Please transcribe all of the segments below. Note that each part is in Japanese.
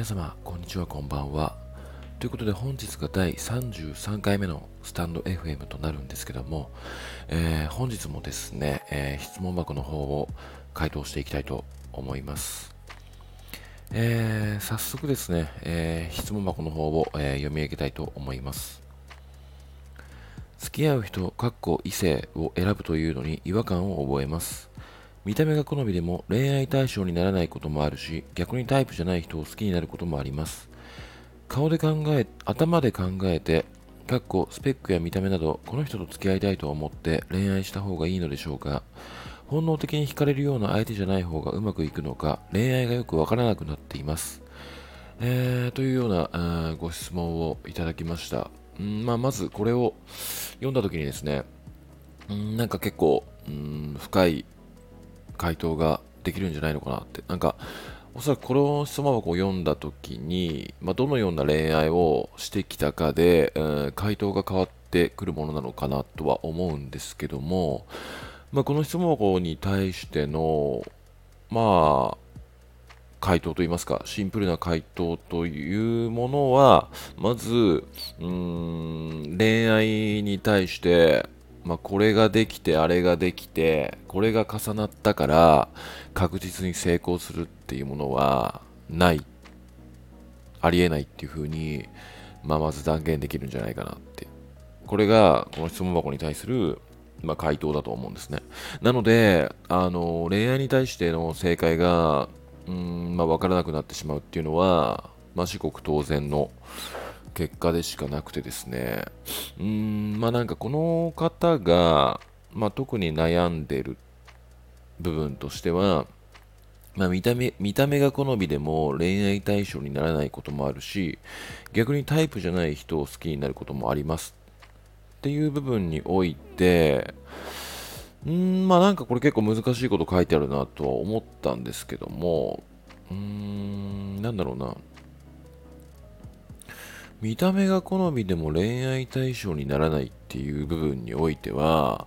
皆様こんにちはこんばんは。ということで本日が第33回目のスタンド FM となるんですけども、えー、本日もですね、えー、質問箱の方を回答していきたいと思います、えー、早速ですね、え質問箱の方を、え読み上げたいと思います。付き合う人、かっこ異性を選ぶというのに違和感を覚えます。見た目が好みでも恋愛対象にならないこともあるし、逆にタイプじゃない人を好きになることもあります。顔で考え、頭で考えて、かっこスペックや見た目など、この人と付き合いたいと思って恋愛した方がいいのでしょうか本能的に惹かれるような相手じゃない方がうまくいくのか、恋愛がよくわからなくなっています。えー、というようなご質問をいただきました。んまあ、まずこれを読んだ時にですね、んなんか結構ん深い回答ができるんじゃないのかなって。なんか、おそらくこの質問箱を読んだ時に、まあ、どのような恋愛をしてきたかで、えー、回答が変わってくるものなのかなとは思うんですけども、まあ、この質問箱に対しての、まあ、回答といいますか、シンプルな回答というものは、まず、うん、恋愛に対して、まあ、これができてあれができてこれが重なったから確実に成功するっていうものはない。ありえないっていうふうに、まあ、まず断言できるんじゃないかなって。これがこの質問箱に対する、まあ、回答だと思うんですね。なのであの恋愛に対しての正解がうん、まあ、分からなくなってしまうっていうのは、まあ、至極当然の結果でしかなくてですね、うーん、まあなんかこの方が、まあ、特に悩んでる部分としては、まあ、見た目見た目が好みでも恋愛対象にならないこともあるし逆にタイプじゃない人を好きになることもありますっていう部分においてうんまあなんかこれ結構難しいこと書いてあるなとは思ったんですけどもうーんなんだろうな。見た目が好みでも恋愛対象にならないっていう部分においては、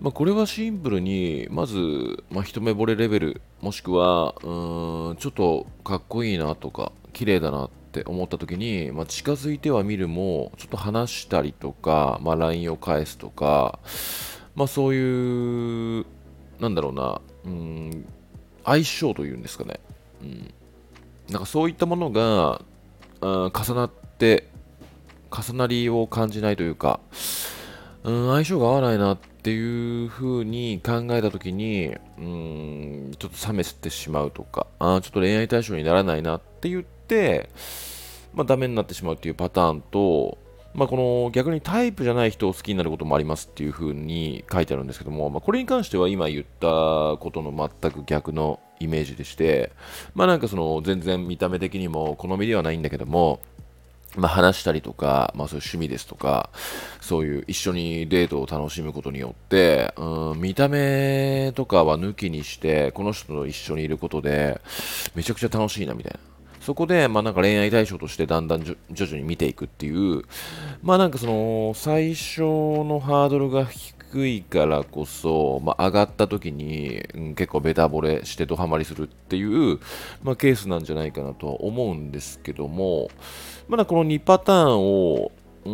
まあ、これはシンプルに、まず、まあ、一目惚れレベル、もしくは、うーん、ちょっとかっこいいなとか、綺麗だなって思った時に、まあ、近づいては見るも、ちょっと話したりとか、まあ、LINE を返すとか、まあ、そういう、なんだろうな、うん、相性というんですかね。うん。なんかそういったものが、重なってって重なりを感じないというか、うん、相性が合わないなっていう風に考えた時に、うん、ちょっと冷めてしまうとか、あちょっと恋愛対象にならないなって言って、まあ、ダメになってしまうっていうパターンと、まあ、この逆にタイプじゃない人を好きになることもありますっていう風に書いてあるんですけども、まあ、これに関しては今言ったことの全く逆のイメージでして、まあなんかその全然見た目的にも好みではないんだけども、まあ、話したりとか、まあ、そういう趣味ですとか、そういう一緒にデートを楽しむことによって、うん、見た目とかは抜きにして、この人と一緒にいることで、めちゃくちゃ楽しいな、みたいな。そこで、まあなんか恋愛対象としてだんだん徐々に見ていくっていう、まあなんかその、最初のハードルが低いからこそ、まあ上がった時に、うん、結構ベタ惚れしてドハマりするっていう、まあケースなんじゃないかなとは思うんですけども、まだこの2パターンを、うー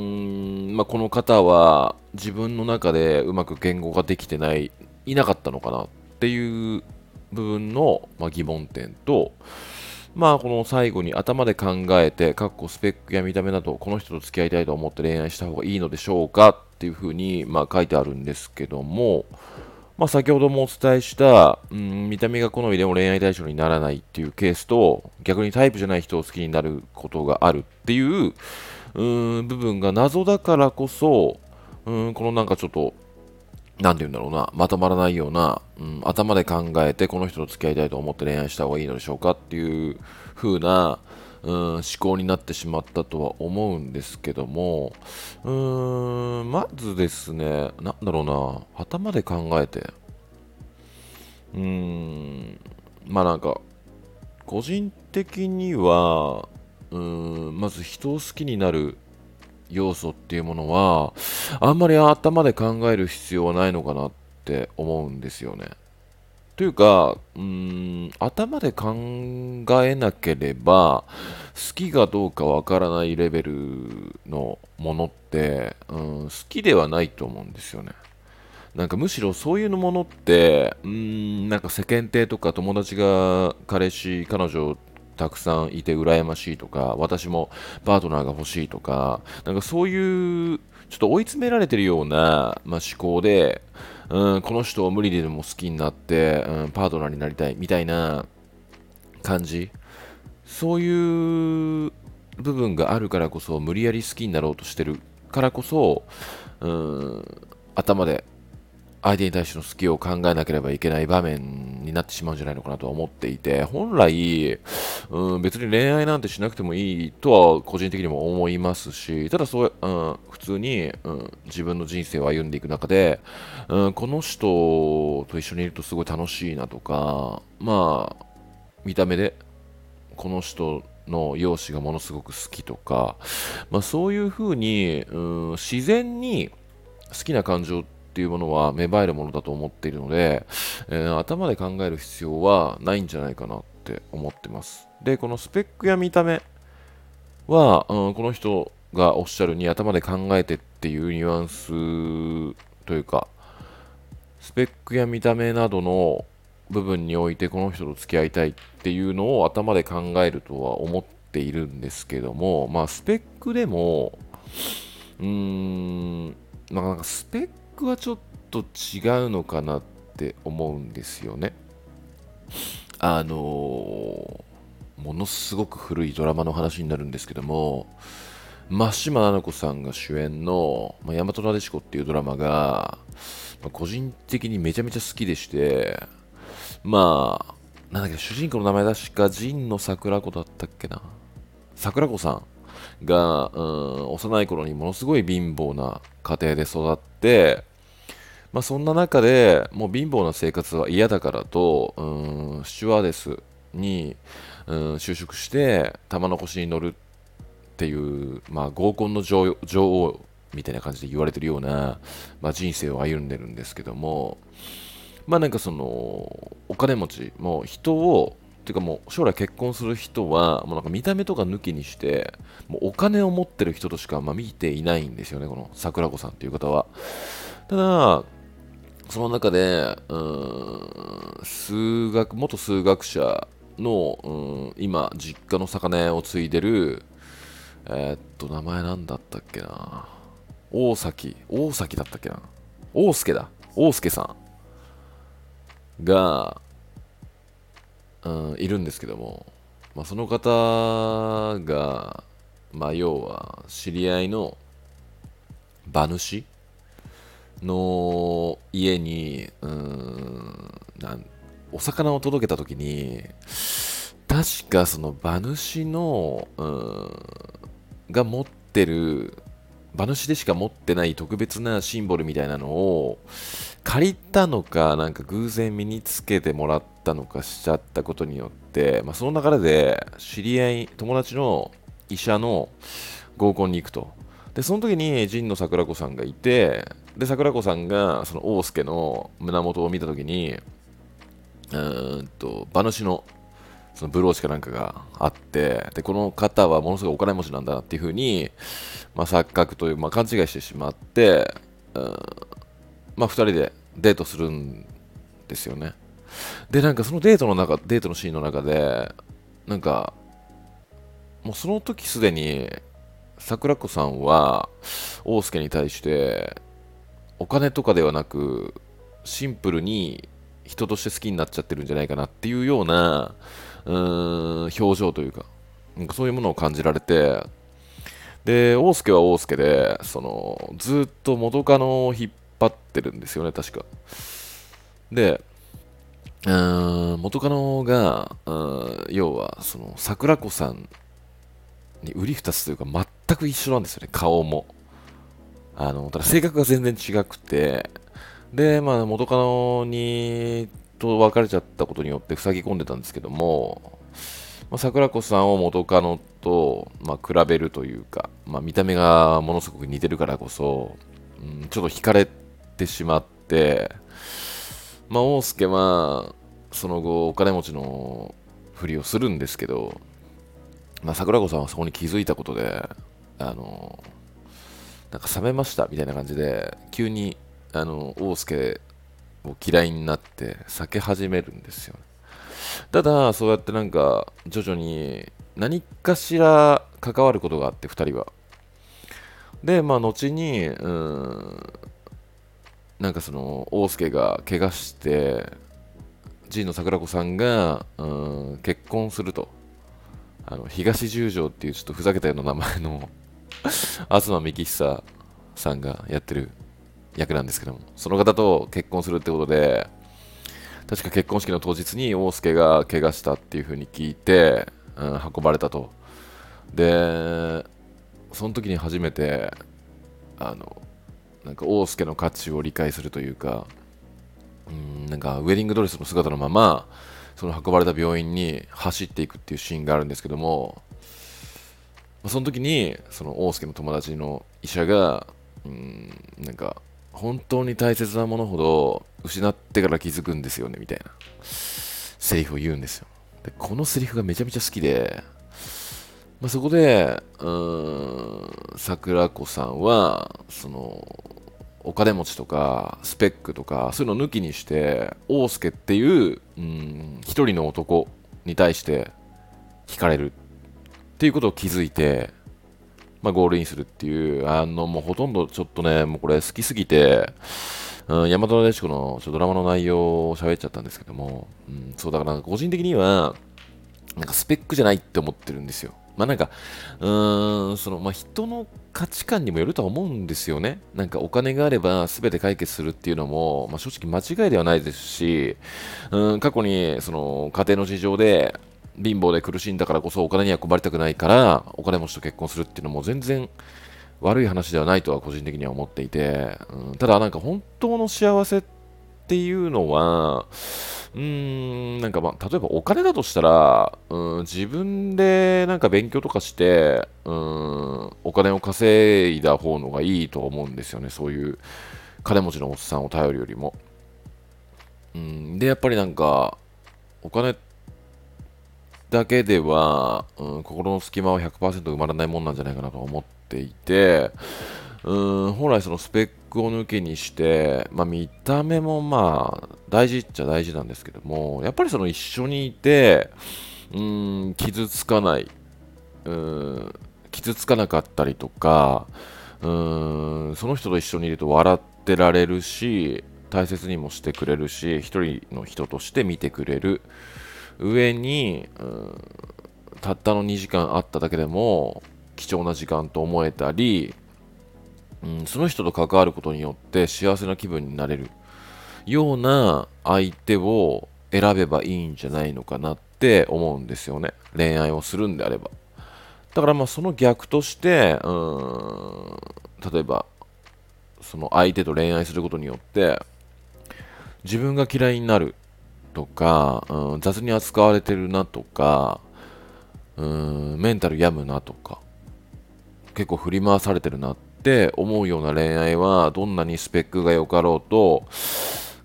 んまあ、この方は自分の中でうまく言語ができてない、いなかったのかなっていう部分の、まあ、疑問点と、まあこの最後に頭で考えて、かっこスペックや見た目など、この人と付き合いたいと思って恋愛した方がいいのでしょうかっていうふうに、まあ、書いてあるんですけども、まあ、先ほどもお伝えした、うん、見た目が好みでも恋愛対象にならないっていうケースと、逆にタイプじゃない人を好きになることがあるっていう、うん、部分が謎だからこそ、うん、このなんかちょっと、なんて言うんだろうな、まとまらないような、うん、頭で考えてこの人と付き合いたいと思って恋愛した方がいいのでしょうかっていう風な、うん、思考になってしまったとは思うんですけども、うーん、まずですね、なんだろうな、頭で考えて、うーん、まあなんか、個人的には、うん、まず人を好きになる要素っていうものは、あんまり頭で考える必要はないのかなって思うんですよね。というか、うん、頭で考えなければ、好きかどうかわからないレベルのものって、うん、好きではないと思うんですよね。なんかむしろそういうものって、うん、なんか世間体とか友達が彼氏、彼女たくさんいて羨ましいとか、私もパートナーが欲しいとか、なんかそういうちょっと追い詰められてるような、まあ、思考で、うん、この人を無理でも好きになって、うん、パートナーになりたいみたいな感じ。そういう部分があるからこそ無理やり好きになろうとしてるからこそ、うん、頭で相手に対しての好きを考えなければいけない場面になってしまうんじゃないのかなとは思っていて、本来、うん、別に恋愛なんてしなくてもいいとは個人的にも思いますし、ただそう、うん、普通に、うん、自分の人生を歩んでいく中で、うん、この人と一緒にいるとすごい楽しいなとか、まあ、見た目でこの人の容姿がものすごく好きとか、まあ、そういうふうに、うん、自然に好きな感情ってっていうものは芽生えるものだと思っているので、えー、頭で考える必要はないんじゃないかなって思ってます。で、このスペックや見た目は、うん、この人がおっしゃるに頭で考えてっていうニュアンスというか、スペックや見た目などの部分においてこの人と付き合いたいっていうのを頭で考えるとは思っているんですけども、まあスペックでも、うーん、なんかスペッ僕はちょっと違うのかなって思うんですよね。あのー、ものすごく古いドラマの話になるんですけども、真島菜々子さんが主演の「まあ、大和なでしこ」っていうドラマが、まあ、個人的にめちゃめちゃ好きでして、まあ、なんだっけ、主人公の名前確か神野桜子だったっけな？桜子さんが、うん、幼い頃にものすごい貧乏な家庭で育って、まあ、そんな中でもう貧乏な生活は嫌だからと、うん、スチュワーデスに、うん、就職して玉の腰に乗るっていう、まあ、合コンの女王みたいな感じで言われてるような、まあ、人生を歩んでるんですけどもまあなんかそのお金持ちもう人をていうかもう将来結婚する人はもうなんか見た目とか抜きにしてもうお金を持ってる人としかまあ見ていないんですよねこの桜子さんっていう方は。ただその中で、うん、数学、元数学者の、うん、今、実家の魚屋を継いでる、えー、っと、名前なんだったっけな。大崎、大崎だったっけな。大助だ。大助さんが、うん、いるんですけども、まあ、その方が、まあ、要は、知り合いの馬主の家に、うん、なんお魚を届けた時に、確かその馬主の、うん、が持ってる、馬主でしか持ってない特別なシンボルみたいなのを借りたのか、なんか偶然身につけてもらったのかしちゃったことによって、まあ、その流れで知り合い、友達の医者の合コンに行くと。で、その時に神野桜子さんがいて、で、桜子さんが、その大助の胸元を見たときに、うんと、馬主の、そのブローチかなんかがあって、で、この方はものすごいお金持ちなんだなっていうふうに、まあ、錯覚という、まあ、勘違いしてしまって、うん、まあ、二人でデートするんですよね。で、なんかそのデートの中、デートのシーンの中で、なんか、もうその時すでに、桜子さんは、大助に対して、お金とかではなくシンプルに人として好きになっちゃってるんじゃないかなっていうようなうーん表情というかそういうものを感じられて。で大輔は大輔でそのずっと元カノを引っ張ってるんですよね確か。でうん元カノがうん要はその桜子さんに売り二つというか全く一緒なんですよね。顔も。あの、ただ性格が全然違くて、で、まあ、元カノに、と別れちゃったことによって塞ぎ込んでたんですけども、まあ、桜子さんを元カノと、まあ、比べるというか、まあ、見た目がものすごく似てるからこそ、うん、ちょっと惹かれてしまって、まあ、大輔は、その後お金持ちのふりをするんですけど、まあ、桜子さんはそこに気づいたことであのなんか冷めましたみたいな感じで急にあの大輔を嫌いになって避け始めるんですよただそうやってなんか徐々に何かしら関わることがあって2人は。でまあ後にうんなんかその大輔が怪我して神野桜子さんがうん結婚すると。あの東十条っていうちょっとふざけたような名前の 東幹久さんがやってる役なんですけどもその方と結婚するってことで確か結婚式の当日に大輔が怪我したっていう風に聞いて、うん、運ばれたと。でその時に初めてあのなんか大輔の価値を理解するというかうんなんかウェディングドレスの姿のままその運ばれた病院に走っていくっていうシーンがあるんですけどもその時にその大輔の友達の医者がうんなんか本当に大切なものほど失ってから気づくんですよねみたいなセリフを言うんですよ。でこのセリフがめちゃめちゃ好きで、まあ、そこでうん桜子さんはそのお金持ちとかスペックとかそういうの抜きにして大輔っていううん一人の男に対して惹かれるっていうことを気づいてまあ、ゴールインするっていう、あの、もうほとんどちょっとね、もうこれ好きすぎて、うん、大和なでしこのちょドラマの内容を喋っちゃったんですけども、うん、そうだから個人的には、なんかスペックじゃないって思ってるんですよ。まあなんか、うーん、その、まあ人の価値観にもよるとは思うんですよね。なんかお金があれば全て解決するっていうのも、まあ正直間違いではないですし、うん、過去にその家庭の事情で、貧乏で苦しんだからこそお金には困りたくないからお金持ちと結婚するっていうのも全然悪い話ではないとは個人的には思っていて、うん、ただなんか本当の幸せってっていうのはうーんなんかまあ例えばお金だとしたら、うん、自分でなんか勉強とかしてうんお金を稼いだ方のがいいと思うんですよねそういう金持ちのおっさんを頼るよりも。うん、でやっぱりなんかお金だけでは、うん、心の隙間は100%埋まらないもんなんじゃないかなと思っていて、うん、本来そのスペックを抜けにして、まあ、見た目もまあ大事っちゃ大事なんですけどもやっぱりその一緒にいて、うん、傷つかない、うん、傷つかなかったりとか、うん、その人と一緒にいると笑ってられるし大切にもしてくれるし一人の人として見てくれる。上に、うん、たったの2時間あっただけでも貴重な時間と思えたり、うん、その人と関わることによって幸せな気分になれるような相手を選べばいいんじゃないのかなって思うんですよね。恋愛をするんであれば。だからまあその逆としてうん例えばその相手と恋愛することによって自分が嫌いになるとか、うん、雑に扱われてるなとか、うん、メンタル病むなとか、結構振り回されてるなって思うような恋愛は、どんなにスペックが良かろうと、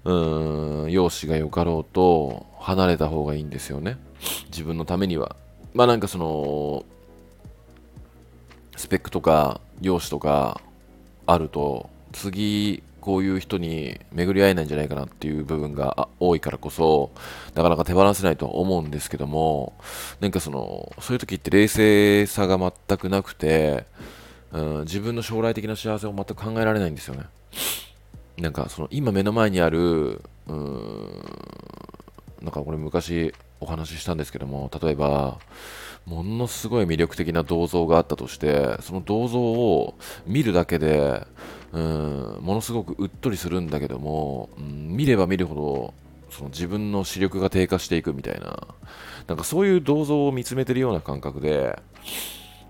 うん、容姿が良かろうと、離れた方がいいんですよね。自分のためには。まあなんかその、スペックとか容姿とかあると、次こういう人に巡り合えないんじゃないかなっていう部分が多いからこそ、なかなか手放せないとは思うんですけども、なんかその、そういう時って冷静さが全くなくて、うん、自分の将来的な幸せを全く考えられないんですよね。なんかその今目の前にある、うん、なんかこれ昔お話ししたんですけども、例えば、ものすごい魅力的な銅像があったとして、その銅像を見るだけで、うん、ものすごくうっとりするんだけども、うん、見れば見るほどその自分の視力が低下していくみたいな、なんかそういう銅像を見つめてるような感覚で、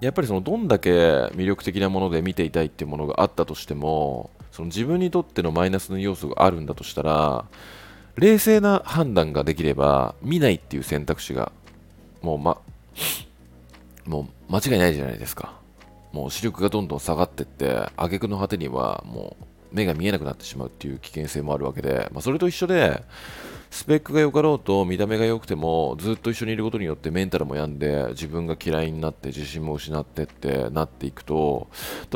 やっぱりそのどんだけ魅力的なもので見ていたいっていうものがあったとしても、その自分にとってのマイナスの要素があるんだとしたら、冷静な判断ができれば見ないっていう選択肢がもうまもう間違いないじゃないですか。もう視力がどんどん下がってって挙句の果てにはもう目が見えなくなってしまうっていう危険性もあるわけで、まあ、それと一緒でスペックが良かろうと見た目が良くてもずっと一緒にいることによってメンタルも病んで自分が嫌いになって自信も失ってってなっていくと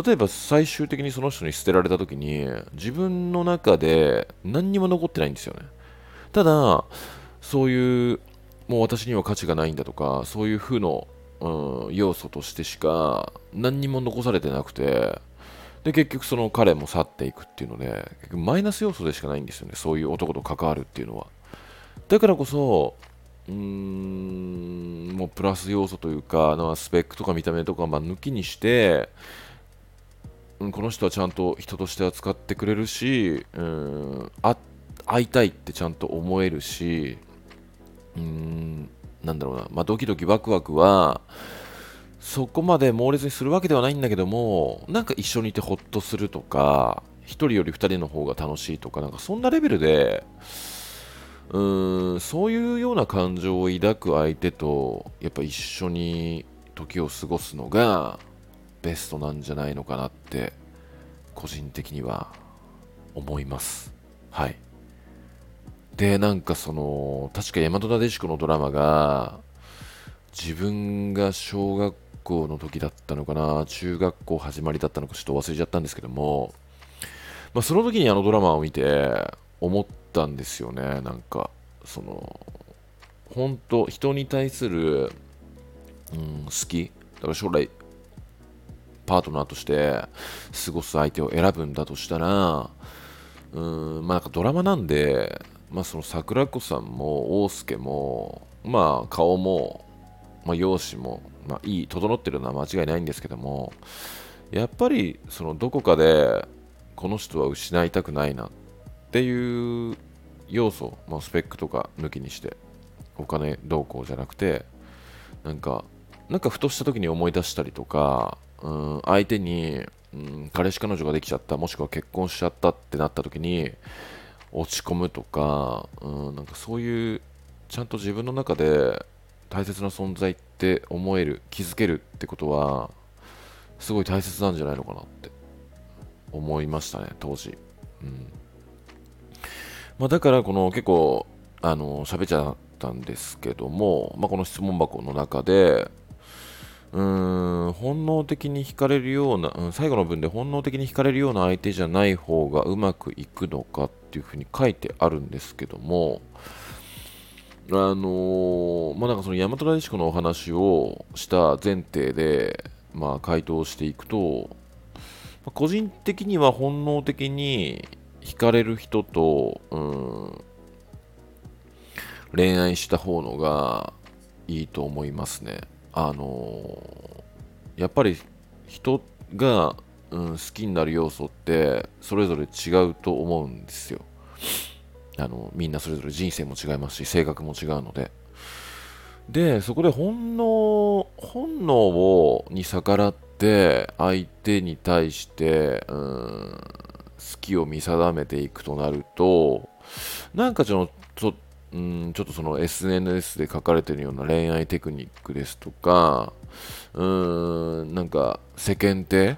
例えば最終的にその人に捨てられた時に自分の中で何にも残ってないんですよね。ただそういうもう私には価値がないんだとかそういう風の、うん、要素としてしか何にも残されてなくてで結局その彼も去っていくっていうので結局マイナス要素でしかないんですよね。そういう男と関わるっていうのは。だからこそ、うーん、もうプラス要素というか、なスペックとか見た目とか、まあ、抜きにして、うん、この人はちゃんと人として扱ってくれるし、うん、あ会いたいってちゃんと思えるし、うーん、なんだろうな、まあ、ドキドキワクワクは、そこまで猛烈にするわけではないんだけども、なんか一緒にいてほっとするとか、1人より2人の方が楽しいとか、なんかそんなレベルで、うーんそういうような感情を抱く相手とやっぱ一緒に時を過ごすのがベストなんじゃないのかなって個人的には思います。はい。でなんかその確か大和なでしこのドラマが自分が小学校の時だったのかな中学校始まりだったのかちょっと忘れちゃったんですけども、まあ、その時にあのドラマを見て思ったたんですよね。なんかその本当人に対する、うん、好き。だから将来パートナーとして過ごす相手を選ぶんだとしたらうんまあなんかドラマなんでまあその桜子さんも大輔もまあ顔も、まあ、容姿も、まあ、いい整ってるのは間違いないんですけどもやっぱりそのどこかでこの人は失いたくないなっていう要素、まあ、スペックとか抜きにしてお金どうこうじゃなくてなんかなんかふとした時に思い出したりとか、うん、相手に、うん、彼氏彼女ができちゃったもしくは結婚しちゃったってなった時に落ち込むとか、うん、なんかそういうちゃんと自分の中で大切な存在って思える気づけるってことはすごい大切なんじゃないのかなって思いましたね当時、うん。まあ、だからこの結構あの喋っちゃったんですけども、まあ、この質問箱の中でうーん本能的に惹かれるような、うん、最後の文で本能的に惹かれるような相手じゃない方がうまくいくのかっていうふうに書いてあるんですけどもあのー、まあなんかその大和大地区のお話をした前提で、まあ、回答していくと、まあ、個人的には本能的に惹かれる人と、うん、恋愛した方のがいいと思いますね。あのー、やっぱり人が、うん、好きになる要素ってそれぞれ違うと思うんですよ。あのみんなそれぞれ人生も違いますし性格も違うので。でそこで本能本能をに逆らって相手に対して、うんきを見定めていくとなると、なんかちょっと、ん、ちょっとその SNS で書かれてるような恋愛テクニックですとか、うーん、なんか世間体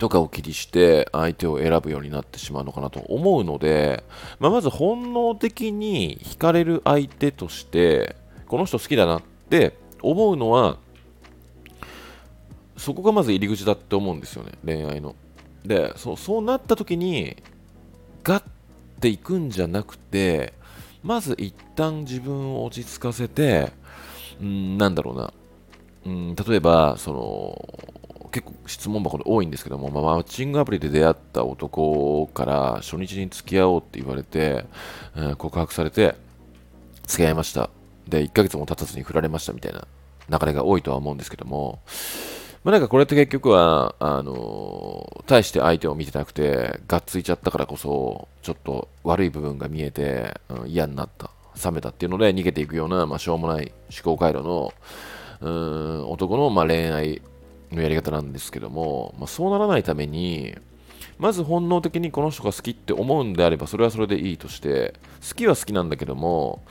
とかを気にして相手を選ぶようになってしまうのかなと思うので、まあ、まず本能的に惹かれる相手として、この人好きだなって思うのは、そこがまず入り口だって思うんですよね、恋愛の。でそうそうなった時にガッていくんじゃなくてまず一旦自分を落ち着かせてんなんだろうな。うん例えばその結構質問箱で多いんですけども、まあ、マッチングアプリで出会った男から初日に付き合おうって言われて、うん、告白されて付き合いました。で1ヶ月も経たずに振られましたみたいな流れが多いとは思うんですけどもまあ、なんかこれって結局は、あのー、大して相手を見てなくて、がっついちゃったからこそ、ちょっと悪い部分が見えて、うん、嫌になった、冷めたっていうので逃げていくような、まあ、しょうもない思考回路の、うん、男の、まあ、恋愛のやり方なんですけども、まあ、そうならないために、まず本能的にこの人が好きって思うんであれば、それはそれでいいとして、好きは好きなんだけども、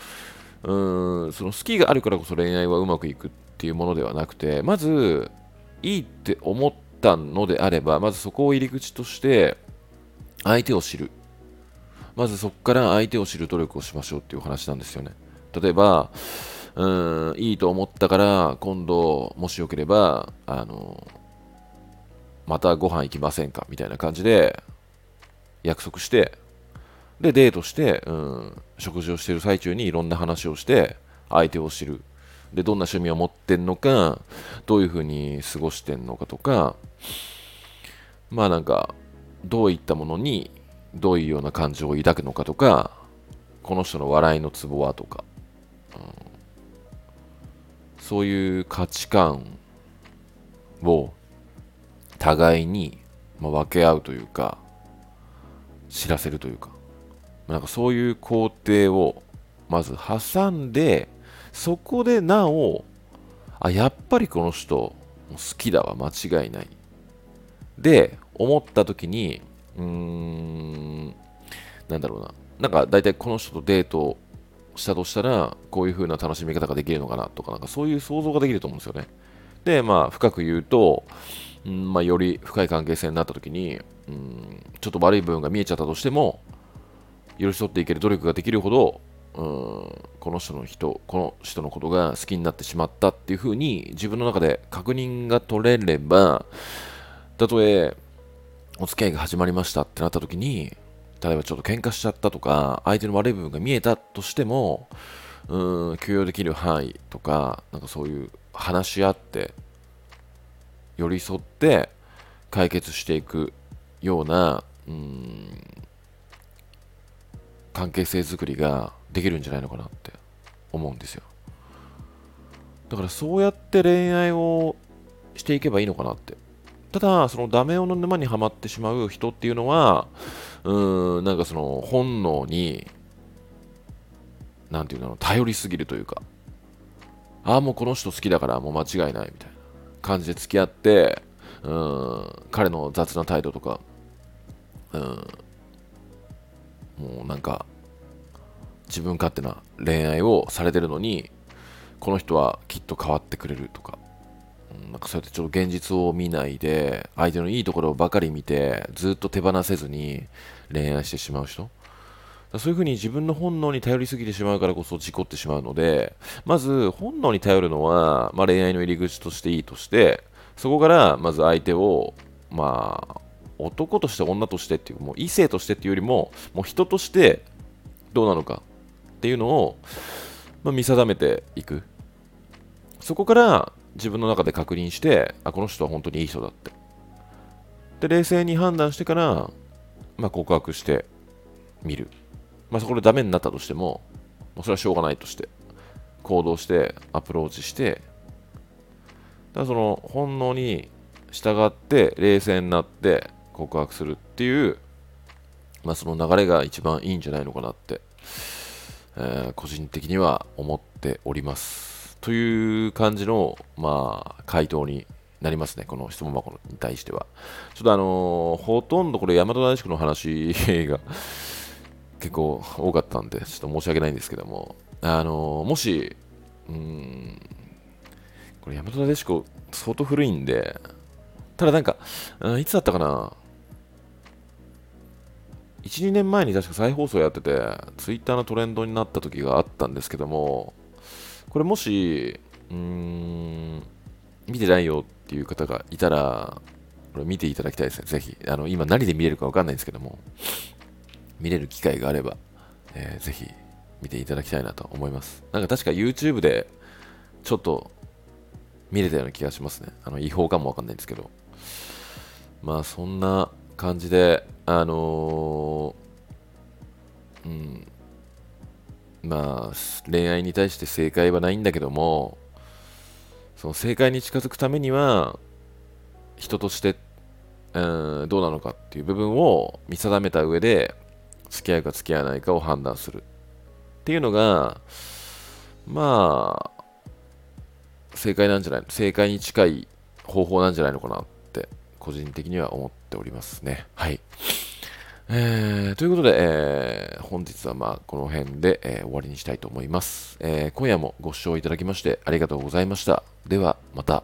うん、その好きがあるからこそ恋愛はうまくいくっていうものではなくて、まず、いいって思ったのであれば、まずそこを入り口として、相手を知る。まずそこから相手を知る努力をしましょうっていう話なんですよね。例えば、うん、いいと思ったから、今度、もしよければ、あの、またご飯行きませんか？みたいな感じで、約束して、で、デートして、うん、食事をしてる最中にいろんな話をして、相手を知る。で、どんな趣味を持ってんのか、どういうふうに過ごしてんのかとか、まあなんか、どういったものにどういうような感情を抱くのかとか、この人の笑いのツボはとか、うん、そういう価値観を互いに、まあ、分け合うというか、知らせるというか、なんかそういう工程をまず挟んで、そこでなお、あ、やっぱりこの人好きだわ、間違いない。で、思った時に、うーん、なんだろうな。なんか大体この人とデートしたとしたら、こういう風な楽しみ方ができるのかなとか、なんかそういう想像ができると思うんですよね。で、まあ、深く言うと、うんまあ、より深い関係性になった時に、うん、ちょっと悪い部分が見えちゃったとしても、寄り添っていける努力ができるほど、うん、この人の人、この人のことが好きになってしまったっていう風に自分の中で確認が取れれば、たとえお付き合いが始まりましたってなった時に、例えばちょっと喧嘩しちゃったとか、相手の悪い部分が見えたとしても、うん、許容できる範囲とか、なんかそういう話し合って、寄り添って解決していくような、うん、関係性づくりができるんじゃないのかなって思うんですよ。だからそうやって恋愛をしていけばいいのかなってただ、そのダメ男の沼にはまってしまう人っていうのは、うーん、なんかその本能に、なんていうの、頼りすぎるというか、ああ、もうこの人好きだからもう間違いないみたいな感じで付き合って、うん、彼の雑な態度とか、うん、もうなんか、自分勝手な恋愛をされてるのに、この人はきっと変わってくれるとか、なんかそうやってちょっと現実を見ないで、相手のいいところばかり見て、ずっと手放せずに恋愛してしまう人。そういうふうに自分の本能に頼りすぎてしまうからこそ事故ってしまうので、まず本能に頼るのは、まあ、恋愛の入り口としていいとして、そこからまず相手を、まあ、男として女としてっていう、もう異性としてっていうよりも、もう人としてどうなのかっていうのを、まあ、見定めていく。そこから自分の中で確認して、あ、この人は本当にいい人だって。で、冷静に判断してから、まあ、告白してみる。まあ、そこでダメになったとしても、もうそれはしょうがないとして、行動してアプローチして、だその本能に従って冷静になって告白するっていう、まあ、その流れが一番いいんじゃないのかなって、えー、個人的には思っております。という感じの、まあ、回答になりますね、この質問箱に対しては。ちょっとあのー、ほとんどこれ、大和大宿の話が 結構多かったんで、ちょっと申し訳ないんですけども、あのー、もし、うん、これ、大和大宿相当古いんで、ただなんか、いつだったかな、1、2年前に確か再放送やってて、ツイッターのトレンドになった時があったんですけども、これもし、うーん、見てないよっていう方がいたら、これ見ていただきたいですね、ぜひ。あの、今何で見れるかわかんないんですけども、見れる機会があれば、えー、ぜひ見ていただきたいなと思います。なんか確か YouTube でちょっと見れたような気がしますね。あの違法かもわかんないんですけど。まあそんな感じで、あのー、まあ、恋愛に対して正解はないんだけども、その正解に近づくためには、人として、うん、どうなのかっていう部分を見定めた上で、付き合うか付き合わないかを判断するっていうのが、まあ、正解なんじゃない正解に近い方法なんじゃないのかなって、個人的には思っておりますね。はい。えー、ということで、えー、本日はまあこの辺で、えー、終わりにしたいと思います、え今夜もご視聴いただきましてありがとうございました。ではまた。